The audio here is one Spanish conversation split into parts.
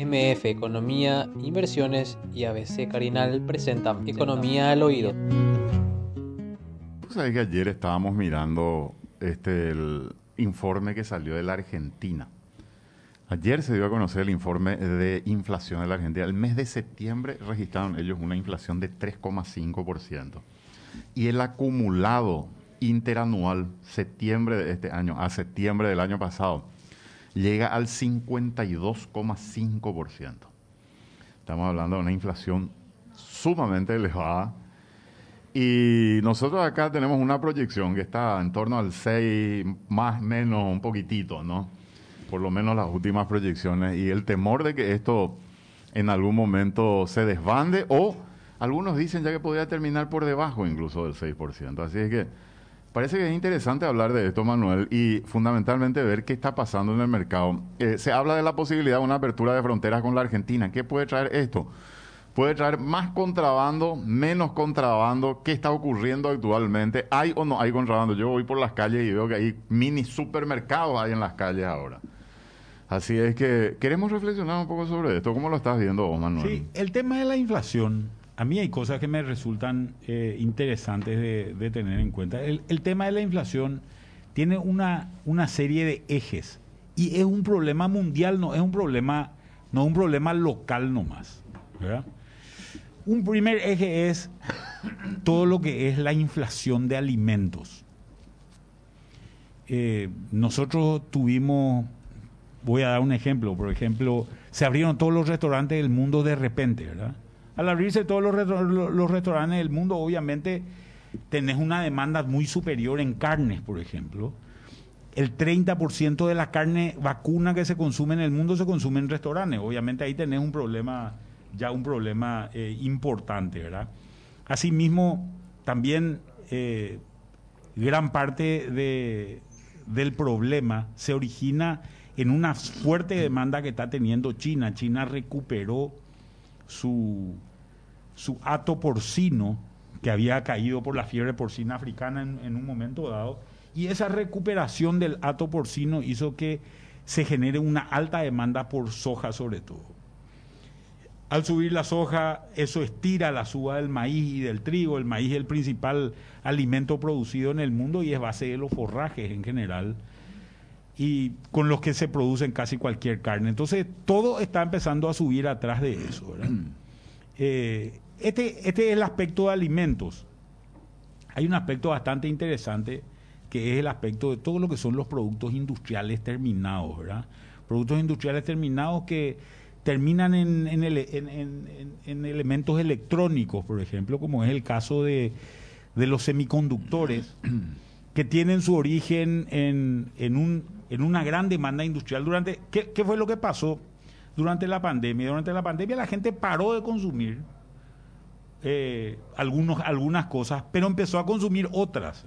MF Economía, Inversiones y ABC Carinal presentan Economía al Oído. Pues sabés que ayer estábamos mirando este, el informe que salió de la Argentina. Ayer se dio a conocer el informe de inflación de la Argentina. El mes de septiembre registraron ellos una inflación de 3,5%. Y el acumulado interanual, septiembre de este año a septiembre del año pasado, llega al 52,5%. Estamos hablando de una inflación sumamente elevada. Y nosotros acá tenemos una proyección que está en torno al 6, más menos un poquitito, ¿no? Por lo menos las últimas proyecciones. Y el temor de que esto en algún momento se desbande o algunos dicen ya que podría terminar por debajo incluso del 6%. Así es que Parece que es interesante hablar de esto, Manuel, y fundamentalmente ver qué está pasando en el mercado. Eh, se habla de la posibilidad de una apertura de fronteras con la Argentina. ¿Qué puede traer esto? Puede traer más contrabando, menos contrabando. ¿Qué está ocurriendo actualmente? ¿Hay o no hay contrabando? Yo voy por las calles y veo que hay mini supermercados hay en las calles ahora. Así es que queremos reflexionar un poco sobre esto. ¿Cómo lo estás viendo vos, Manuel? Sí, el tema de la inflación a mí hay cosas que me resultan eh, interesantes de, tener en cuenta. El, tema de la inflación tiene una, una serie de ejes y es un problema mundial, no es un problema, no un problema local nomás. Un primer eje es todo lo que es la inflación de alimentos. Eh, nosotros tuvimos, voy a dar un ejemplo, por ejemplo, se abrieron todos los restaurantes del mundo de repente, ¿verdad? Al abrirse todos los, restaurantes del mundo, obviamente tenés una demanda muy superior en carnes, por ejemplo. El 30% de la carne vacuna que se consume en el mundo se consume en restaurantes. Obviamente ahí tenés un problema, ya un problema eh, importante, ¿verdad? Asimismo, también eh, gran parte de, del problema se origina en una fuerte demanda que está teniendo China. China recuperó su, su hato porcino que había caído por la fiebre porcina africana en, un momento dado, y esa recuperación del hato porcino hizo que se genere una alta demanda por soja sobre todo. Al subir la soja, eso estira la suba del maíz y del trigo. El maíz es el principal alimento producido en el mundo y es base de los forrajes en general y con los que se producen casi cualquier carne. Entonces, todo está empezando a subir atrás de eso. Eh, este, este es el aspecto de alimentos. Hay un aspecto bastante interesante que es el aspecto de todo lo que son los productos industriales terminados, ¿verdad? Productos industriales terminados que terminan en, en, elementos electrónicos, por ejemplo, como es el caso de, los semiconductores, que tienen su origen en, un, en una gran demanda industrial. Durante, ¿qué, ¿Qué fue lo que pasó durante la pandemia? Durante la pandemia la gente paró de consumir eh, algunos, algunas cosas, pero empezó a consumir otras,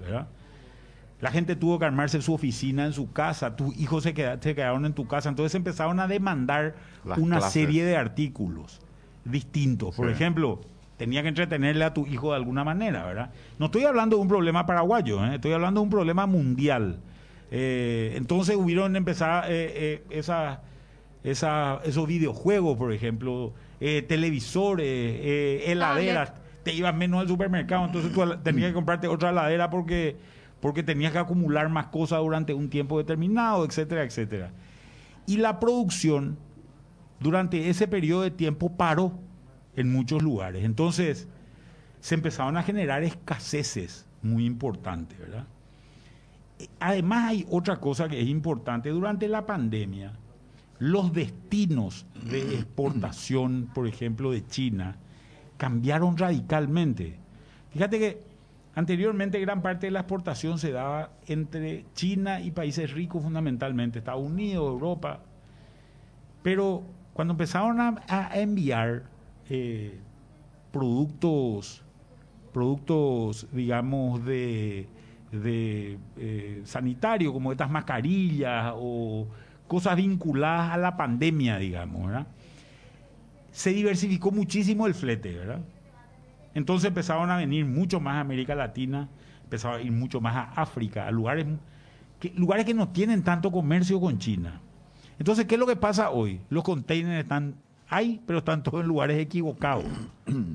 La gente tuvo que armarse su oficina en su casa, tus hijos se, quedaron en tu casa, entonces empezaron a demandar una serie de artículos distintos. Por ejemplo, tenía que entretenerle a tu hijo de alguna manera, ¿verdad? No estoy hablando de un problema paraguayo, ¿eh? estoy hablando de un problema mundial. Eh, entonces hubieron empezar esa, esa, esos videojuegos, por ejemplo, eh, televisores, eh, heladeras, te ibas menos al supermercado, entonces tú tenías que comprarte otra heladera porque, porque tenías que acumular más cosas durante un tiempo determinado, etcétera, etcétera. Y la producción durante ese periodo de tiempo paró en muchos lugares. Entonces se empezaron a generar escaseces muy importantes, ¿verdad? Además hay otra cosa que es importante. Durante la pandemia, los destinos de exportación, por ejemplo, de China, cambiaron radicalmente. Fíjate que anteriormente gran parte de la exportación se daba entre China y países ricos fundamentalmente, Estados Unidos, Europa, pero cuando empezaron a, enviar eh, productos, productos, digamos, de, de eh, sanitario, como estas mascarillas o cosas vinculadas a la pandemia, digamos. Se diversificó muchísimo el flete, ¿verdad? Entonces empezaron a venir mucho más a América Latina, empezaron a ir mucho más a África, a lugares que, lugares que no tienen tanto comercio con China. Entonces, ¿qué es lo que pasa hoy? Los containers están ahí, pero están todos en lugares equivocados,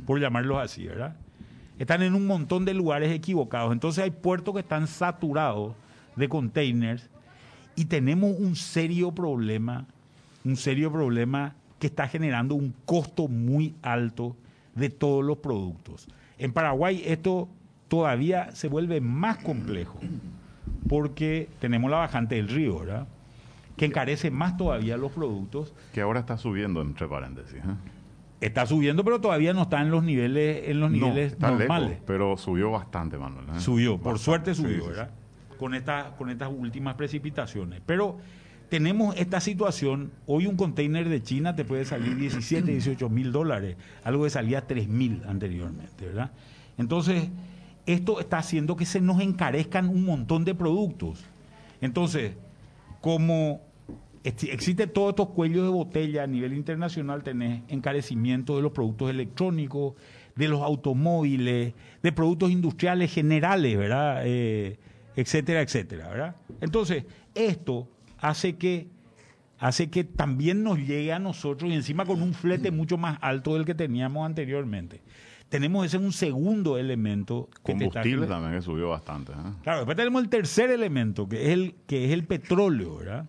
por llamarlos así, ¿verdad? Están en un montón de lugares equivocados. Entonces hay puertos que están saturados de containers y tenemos un serio problema, un serio problema que está generando un costo muy alto de todos los productos. En Paraguay esto todavía se vuelve más complejo porque tenemos la bajante del río, ¿verdad? Que encarece más todavía los productos. Que ahora está subiendo, entre paréntesis. ¿eh? Está subiendo, pero todavía no está en los niveles, en los niveles normales. Lejos, pero subió bastante, Manuel. ¿eh? Subió, por suerte subió, sí, sí. ¿verdad? Con, esta, con estas últimas precipitaciones. Pero tenemos esta situación. Hoy un container de China te puede salir 17, 18 mil dólares, algo que salía 3 mil anteriormente, ¿verdad? Entonces, esto está haciendo que se nos encarezcan un montón de productos. Entonces, como existe todos estos cuellos de botella a nivel internacional, tenés encarecimiento de los productos electrónicos, de los automóviles, de productos industriales generales, ¿verdad? Eh, etcétera, etcétera, ¿verdad? Entonces, esto hace que hace que también nos llegue a nosotros y encima con un flete mucho más alto del que teníamos anteriormente. Tenemos ese un segundo elemento Combustible también que subió bastante. ¿eh? Claro, después tenemos el tercer elemento, que es el, que es el petróleo, ¿verdad?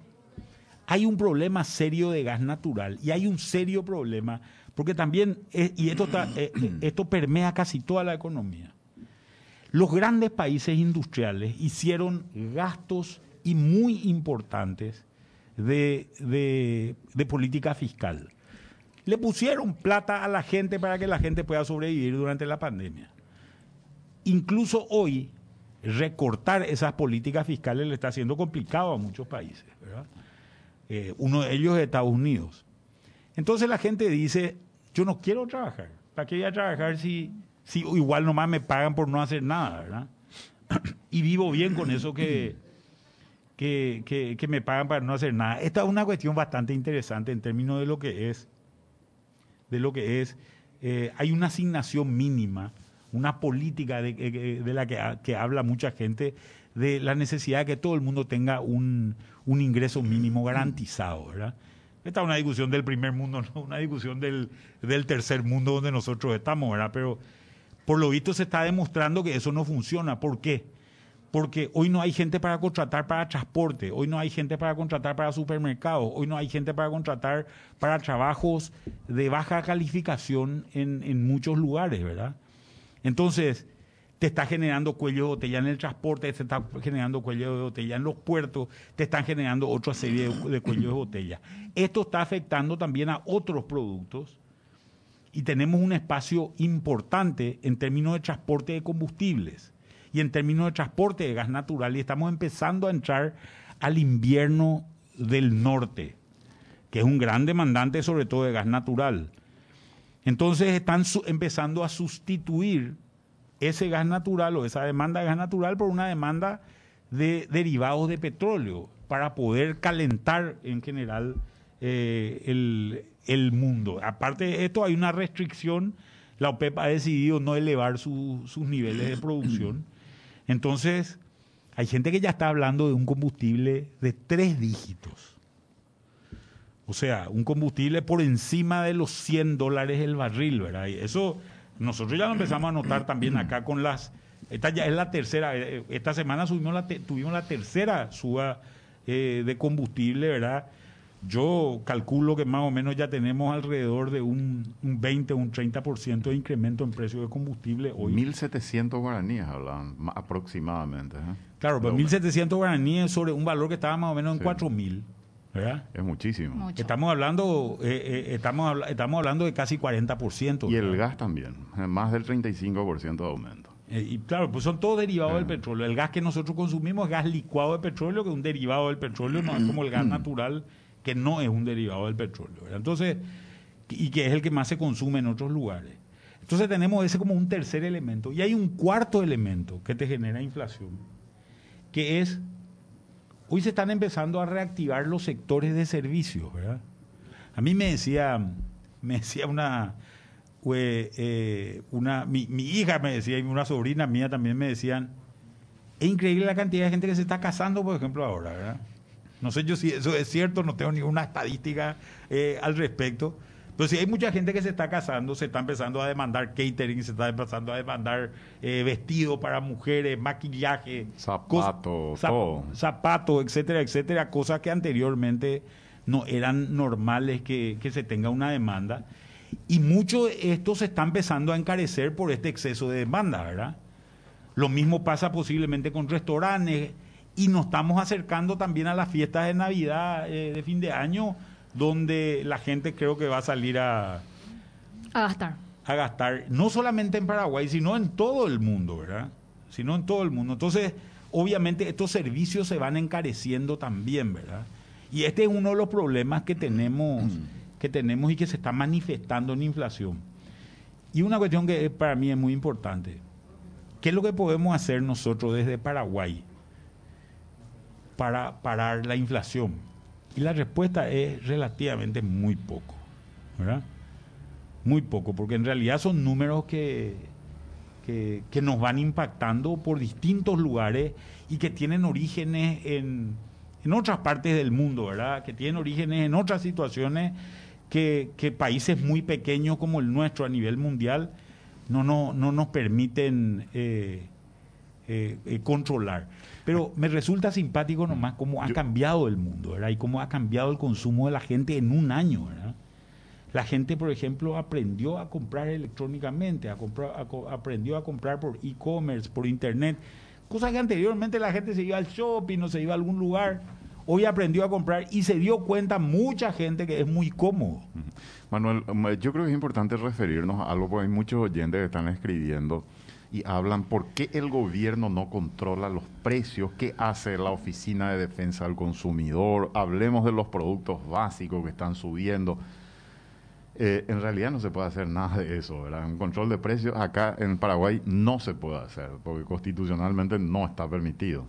Hay un problema serio de gas natural y hay un serio problema, porque también, es- y esto, está- eh, eh, esto permea casi toda la economía. Los grandes países industriales hicieron gastos y muy importantes de, de- de política fiscal. Le pusieron plata a la gente para que la gente pueda sobrevivir durante la pandemia incluso hoy recortar esas políticas fiscales le está haciendo complicado a muchos países. ¿verdad? Eh, uno de ellos es Estados Unidos. Entonces la gente dice, yo no quiero trabajar. ¿Para qué voy a trabajar si, si igual nomás me pagan por no hacer nada? ¿verdad? y vivo bien con eso que, que, que- me pagan para no hacer nada. Esta es una cuestión bastante interesante en términos de lo que es de lo que es, eh, hay una asignación mínima, una política de, eh, de la que habla mucha gente, de la necesidad de que todo el mundo tenga un, un ingreso mínimo garantizado, ¿verdad? Esta es una discusión del primer mundo, no una discusión del, del tercer mundo donde nosotros estamos, ¿verdad? Pero por lo visto se está demostrando que eso no funciona. ¿Por qué? Porque hoy no hay gente para contratar para transporte, hoy no hay gente para contratar para supermercados, hoy no hay gente para contratar para trabajos de baja calificación en, en muchos lugares, ¿verdad? Entonces, te está generando cuello de botella en el transporte, te está generando cuello de botella en los puertos, te están generando otra serie de, de cuellos de botella. Esto está afectando también a otros productos y tenemos un espacio importante en términos de transporte de combustibles y en términos de transporte de gas natural y estamos empezando a entrar al invierno del norte, que es un gran demandante sobre todo de gas natural. Entonces están empezando a sustituir ese gas natural o esa demanda de gas natural por una demanda de derivados de petróleo para poder calentar en general eh, el, mundo. Aparte de esto, hay una restricción. La OPEP ha decidido no elevar su- sus niveles de producción. Entonces, hay gente que ya está hablando de un combustible de tres dígitos. O sea, un combustible por encima de los 100 dólares el barril, ¿verdad? Eso nosotros ya lo empezamos a notar también acá con las... Esta ya es la tercera, eh, esta semana subimos la te- tuvimos la tercera suba eh, de combustible, ¿verdad? Yo calculo que más o menos ya tenemos alrededor de un, un 20 o un 30% de incremento en precio de combustible hoy. 1.700 guaraníes hablan ma- aproximadamente. ¿eh? claro, pero Lo- 1.700 guaraníes sobre un valor que estaba más o menos en Sí. 4.000, ¿verdad? Es muchísimo. Mucho. Estamos hablando, eh, eh, estamos, estamos hablando de casi 40%. Y el gas también, eh, más del 35% de aumento. Eh, y claro, pues son todos derivados del petróleo. El gas que nosotros consumimos es gas licuado de petróleo, que es un derivado del petróleo, no es como el gas natural, que no es un derivado del petróleo. ¿verdad? Entonces, y que es el que más se consume en otros lugares. Entonces tenemos ese como un tercer elemento. Y hay un cuarto elemento que te genera inflación, que es, hoy se están empezando a reactivar los sectores de servicios, ¿verdad? A mí me decía, me decía una, fue, eh, una mi, mi hija me decía y una sobrina mía también me decían, es increíble la cantidad de gente que se está casando, por ejemplo, ahora, ¿verdad? No sé yo si eso es cierto, no tengo ninguna estadística eh, al respecto. Si hay mucha gente que se está casando, se está empezando a demandar catering, se está empezando a demandar eh, vestido para mujeres, maquillaje, zapatos, zapatos, etcétera, etcétera, cosas que anteriormente no eran normales que, que se tenga una demanda. Y mucho de esto se está empezando a encarecer por este exceso de demanda, ¿verdad? Lo mismo pasa posiblemente con restaurantes y nos estamos acercando también a las fiestas de Navidad, eh, de fin de año, donde la gente creo que va a salir a... A gastar. A gastar, no solamente en Paraguay, sino en todo el mundo, ¿verdad? Sino en todo el mundo. Entonces, obviamente estos servicios se van encareciendo también, ¿verdad? Y este es uno de los problemas que tenemos, que tenemos y que se está manifestando en inflación. Y una cuestión que para mí es muy importante. ¿Qué es lo que podemos hacer nosotros desde Paraguay para parar la inflación? Y la respuesta es relativamente muy poco, ¿verdad? Muy poco, porque en realidad son números que, que, nos van impactando por distintos lugares y que tienen orígenes en, en otras partes del mundo, ¿verdad? Que tienen orígenes en otras situaciones que, que países muy pequeños como el nuestro a nivel mundial no, no, no nos permiten eh, eh, eh, controlar. Pero me resulta simpático nomás cómo ha cambiado el mundo, ¿verdad? Y cómo ha cambiado el consumo de la gente en un año, ¿verdad? La gente, por ejemplo, aprendió a comprar electrónicamente, a comprar, aprendió a comprar por e-commerce, por internet, cosas que anteriormente la gente se iba al shopping, no se iba a algún lugar hoy aprendió a comprar y se dio cuenta mucha gente que es muy cómodo. Manuel, yo creo que es importante referirnos a algo, porque hay muchos oyentes que están escribiendo y hablan por qué el gobierno no controla los precios, qué hace la Oficina de Defensa del Consumidor, hablemos de los productos básicos que están subiendo. Eh, en realidad no se puede hacer nada de eso, ¿verdad? Un control de precios acá en Paraguay no se puede hacer, porque constitucionalmente no está permitido.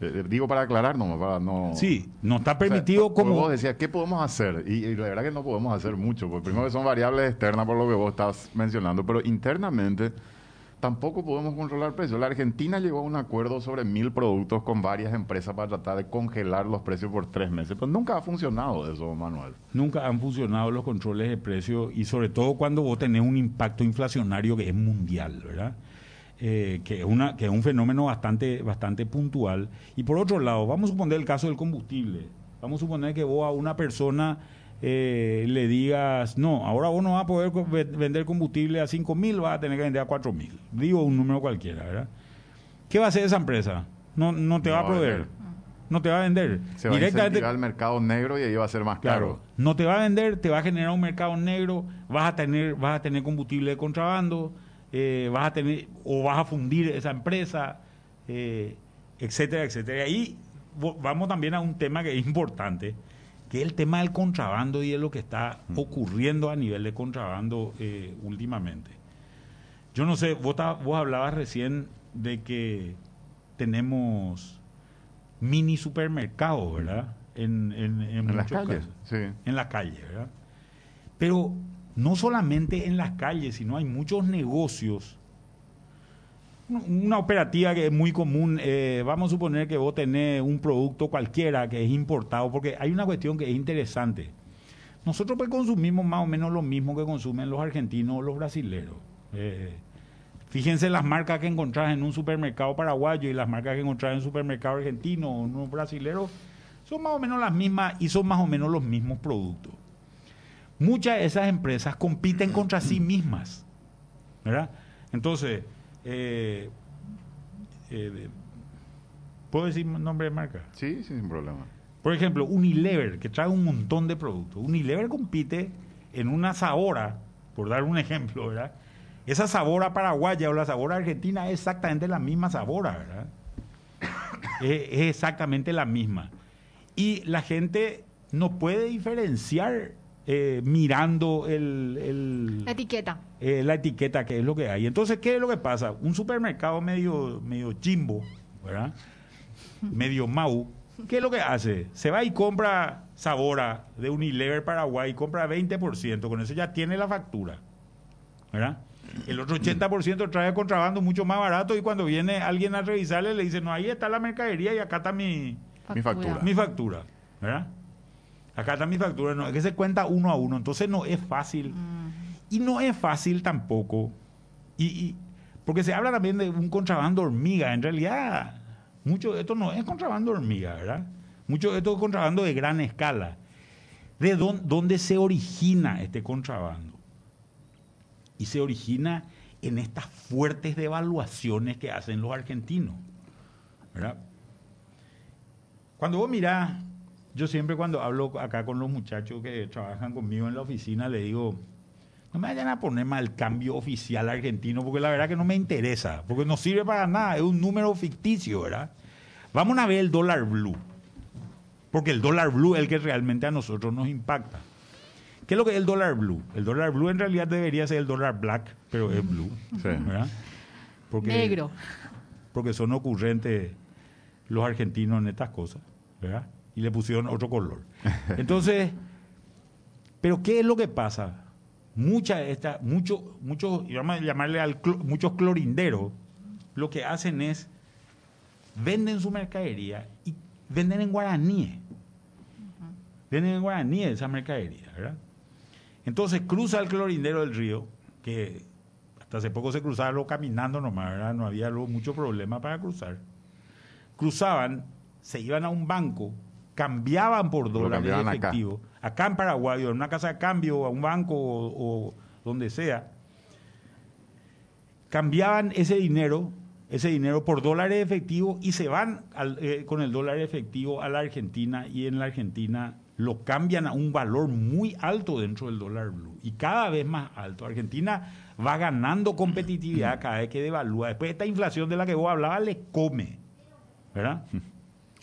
Eh, eh, digo para aclarar, no, para no... Sí, no está permitido como... Vos decías, ¿qué podemos hacer? Y, la verdad que no podemos hacer mucho, porque primero que son variables externas por lo que vos estás mencionando, pero internamente tampoco podemos controlar precios. La Argentina llegó a un acuerdo sobre mil productos con varias empresas para tratar de congelar los precios por tres meses, pero nunca ha funcionado eso, Manuel. Nunca han funcionado los controles de precios y sobre todo cuando vos tenés un impacto inflacionario que es mundial, ¿verdad? Eh, que, es una, que es un fenómeno bastante, bastante puntual. Y por otro lado, vamos a suponer el caso del combustible. Vamos a suponer que vos a una persona eh, le digas, no, ahora vos no vas a poder vender combustible a 5 mil, vas a tener que vender a 4 mil. Digo un número cualquiera, ¿verdad? ¿Qué va a hacer esa empresa? No, no te va a proveer. No te va a vender. Se va Directamente, a al mercado negro y ahí va a ser más caro. No te va a vender, te va a generar un mercado negro, vas a tener, vas a tener combustible de contrabando, eh, vas a tener o vas a fundir esa empresa, eh, etcétera, etcétera. Y ahí vamos también a un tema que es importante, que es el tema del contrabando y de lo que está mm. ocurriendo a nivel de contrabando eh, últimamente. Yo no sé, vos, vos hablabas recién de que tenemos mini supermercados, ¿verdad? En, en, en, las calles, sí. En las calles, ¿verdad? Pero no solamente en las calles, sino hay muchos negocios. Una operativa que es muy común, eh, vamos a suponer que vos tenés un producto cualquiera que es importado, porque hay una cuestión que es interesante. Nosotros pues consumimos más o menos lo mismo que consumen los argentinos o los brasileños. Eh, fíjense las marcas que encontrás en un supermercado paraguayo y las marcas que encontrás en un supermercado argentino o un brasilero, son más o menos las mismas y son más o menos los mismos productos muchas de esas empresas compiten contra sí mismas. Entonces, eh, eh, ¿puedo decir nombre de marca? Sí, sin problema. Por ejemplo, Unilever, que trae un montón de productos. Unilever compite en una sabora, por dar un ejemplo, ¿verdad? Esa sabora paraguaya o la sabora argentina es exactamente la misma sabora, ¿verdad? es exactamente la misma. Y la gente no puede diferenciar eh, mirando el, la etiqueta. Eh, la etiqueta, que es lo que hay. Entonces, ¿qué es lo que pasa? Un supermercado medio, medio chimbo, ¿verdad? medio mau. ¿Qué es lo que hace? Se va y compra Sabora de Unilever Paraguay, compra 20%, con eso ya tiene la factura. ¿Verdad? El otro 80% trae contrabando mucho más barato y cuando viene alguien a revisarle le dice, no, ahí está la mercadería y acá está mi, mi factura. Mi factura. ¿verdad? Acá está mi factura, no, es que se cuenta uno a uno, entonces no es fácil. Y no es fácil tampoco. Y, y- porque se habla también de un contrabando hormiga. En realidad, mucho de esto no es contrabando hormiga, ¿verdad? Mucho de esto es contrabando de gran escala. ¿De dónde, dónde se origina este contrabando? Y se origina en estas fuertes devaluaciones que hacen los argentinos. ¿verdad? Cuando vos mirás, yo siempre cuando hablo acá con los muchachos que trabajan conmigo en la oficina, le digo, no me vayan a poner mal cambio oficial argentino, porque la verdad que no me interesa, porque no sirve para nada, es un número ficticio, ¿verdad? Vamos a ver el dólar blue, porque el dólar blue es el que realmente a nosotros nos impacta. ¿Qué es lo que es el dólar blue? El dólar blue en realidad debería ser el dólar black, pero es blue, Sí. ¿verdad? Porque, Negro. porque son ocurrentes los argentinos en estas cosas, ¿verdad? Y le pusieron otro color. Entonces, pero ¿qué es lo que pasa? Mucha esta, mucho, muchos, y vamos a llamarle al muchos clorinderos, lo que hacen es venden su mercadería y venden en guaraníes. Venden en guaraníes esa mercadería, ¿verdad? Entonces cruza el clorindero del río, que hasta hace poco se cruzaba luego caminando nomás, ¿verdad? No había luego mucho problema para cruzar. Cruzaban, se iban a un banco, cambiaban por dólares cambiaban acá. efectivos. Acá. en Paraguay, o en una casa de cambio, a un banco o, o donde sea. Cambiaban ese dinero, ese dinero por dólares efectivos y se van al- eh, con el dólar efectivo a la Argentina y en la Argentina lo cambian a un valor muy alto dentro del dólar blue y cada vez más alto. Argentina va ganando competitividad cada vez que devalúa. Después esta inflación de la que vos hablabas le come, ¿verdad?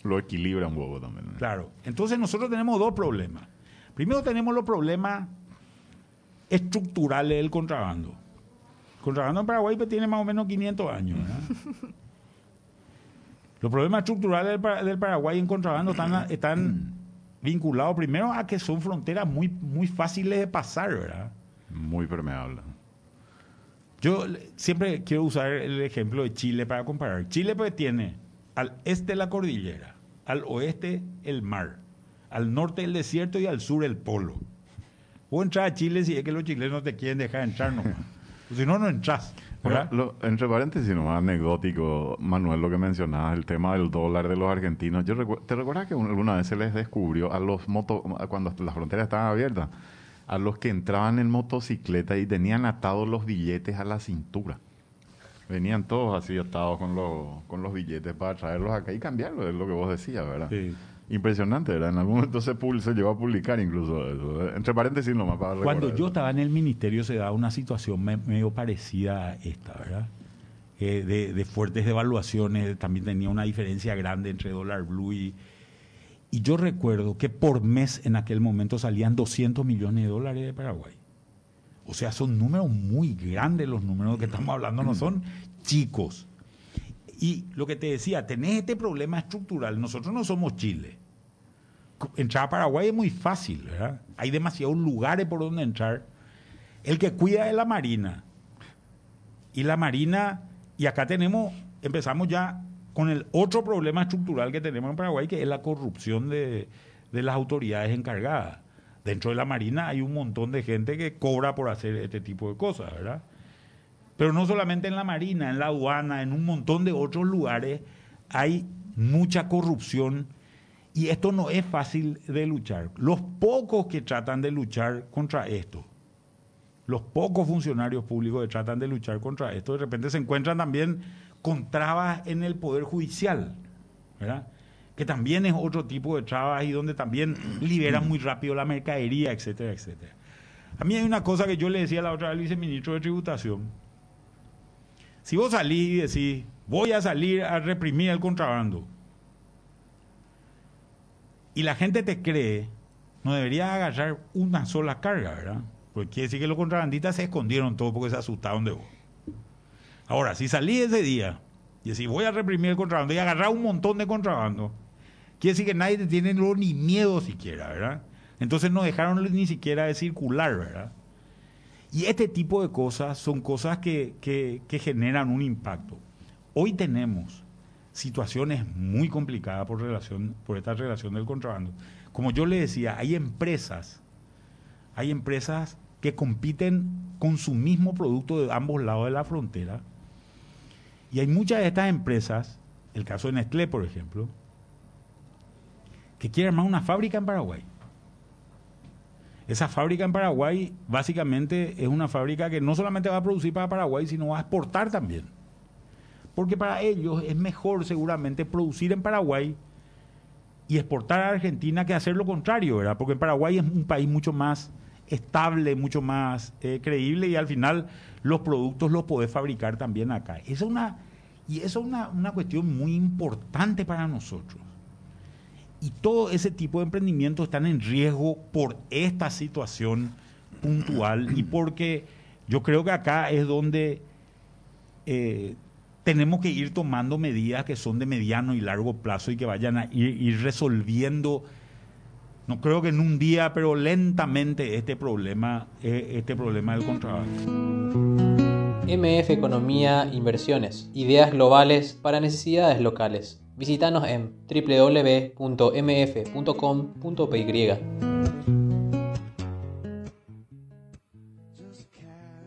Lo equilibra un huevo también. ¿no? Claro. Entonces nosotros tenemos dos problemas. Primero tenemos los problemas estructurales del contrabando. El contrabando en Paraguay pues, tiene más o menos 500 años. ¿verdad? los problemas estructurales del, Para- del Paraguay en contrabando están, están vinculados primero a que son fronteras muy, muy fáciles de pasar, ¿verdad? Muy permeable. Yo siempre quiero usar el ejemplo de Chile para comparar. Chile pues tiene al este la cordillera, al oeste el mar, al norte el desierto y al sur el polo. Vos entrar a Chile si es que los chilenos te quieren dejar entrar nomás. O si no, no entras. lo- entre paréntesis, nomás anecdótico, Manuel, lo que mencionabas, el tema del dólar de los argentinos. Yo recu- ¿Te recuerdas que un- alguna vez se les descubrió a los moto, cuando las fronteras estaban abiertas, a los que entraban en motocicleta y tenían atados los billetes a la cintura? Venían todos así atados con los, con los billetes para traerlos acá y cambiarlos, es lo que vos decías, ¿verdad? Sí. Impresionante, ¿verdad? En algún momento se, se llegó a publicar incluso eso. Entre paréntesis nomás para Cuando yo eso. estaba en el ministerio se daba una situación me- medio parecida a esta, ¿verdad? Eh, de, de fuertes devaluaciones, también tenía una diferencia grande entre dólar blue y... Y yo recuerdo que por mes en aquel momento salían 200 millones de dólares de Paraguay. O sea, son números muy grandes los números que estamos hablando, no son chicos. Y lo que te decía, tenés este problema estructural. Nosotros no somos Chile. Entrar a Paraguay es muy fácil, ¿verdad? Hay demasiados lugares por donde entrar. El que cuida es la Marina. Y la Marina, y acá tenemos, empezamos ya con el otro problema estructural que tenemos en Paraguay, que es la corrupción de, de las autoridades encargadas. Dentro de la Marina hay un montón de gente que cobra por hacer este tipo de cosas, ¿verdad? Pero no solamente en la Marina, en la aduana, en un montón de otros lugares hay mucha corrupción y esto no es fácil de luchar. Los pocos que tratan de luchar contra esto, los pocos funcionarios públicos que tratan de luchar contra esto, de repente se encuentran también con trabas en el Poder Judicial, ¿verdad? Que también es otro tipo de trabas y donde también liberan muy rápido la mercadería, etcétera, etcétera. A mí hay una cosa que yo le decía la otra vez al viceministro de Tributación. Si vos salís y decís, voy a salir a reprimir el contrabando, y la gente te cree, no deberías agarrar una sola carga, ¿verdad? Porque quiere decir que los contrabandistas se escondieron todo porque se asustaron de vos. Ahora, si salí ese día y decís, voy a reprimir el contrabando y agarrar un montón de contrabando, quiere decir que nadie te tiene ni miedo siquiera, ¿verdad? Entonces no dejaron ni siquiera de circular, ¿verdad? Y este tipo de cosas son cosas que, que- que generan un impacto. Hoy tenemos situaciones muy complicadas por, relación, por esta relación del contrabando. como yo le decía, hay empresas, hay empresas que compiten con su mismo producto de ambos lados de la frontera. Y hay muchas de estas empresas, el caso de Nestlé, por ejemplo, que quieren armar una fábrica en Paraguay. Esa fábrica en Paraguay básicamente es una fábrica que no solamente va a producir para Paraguay, sino va a exportar también. Porque para ellos es mejor seguramente producir en Paraguay y exportar a Argentina que hacer lo contrario, ¿verdad? Porque Paraguay es un país mucho más estable, mucho más eh, creíble y al final los productos los podés fabricar también acá. Esa es una, y eso es una, una cuestión muy importante para nosotros. Y todo ese tipo de emprendimientos están en riesgo por esta situación puntual y porque yo creo que acá es donde eh, tenemos que ir tomando medidas que son de mediano y largo plazo y que vayan a ir, resolviendo, no creo que en un día, pero lentamente este problema, eh, este problema del contrabando. MF Economía Inversiones, ideas globales para necesidades locales. Visítanos en www.mf.com.py.